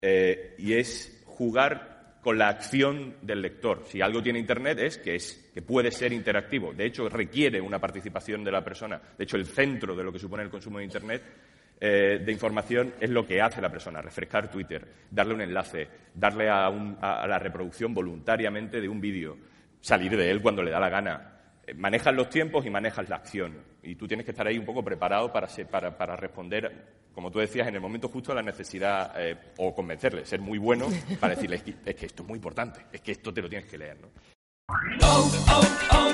Eh, y es jugar con la acción del lector. Si algo tiene Internet es que, es que puede ser interactivo. De hecho, requiere una participación de la persona. De hecho, el centro de lo que supone el consumo de Internet eh, de información es lo que hace la persona, refrescar Twitter, darle un enlace, darle a, a la reproducción voluntariamente de un vídeo, salir de él cuando le da la gana, manejas los tiempos y manejas la acción. Y tú tienes que estar ahí un poco preparado para, para, responder, como tú decías, en el momento justo a la necesidad eh, o convencerle, ser muy bueno para decirle, es que, esto es muy importante, es que esto te lo tienes que leer. ¿no? Oh, oh, oh,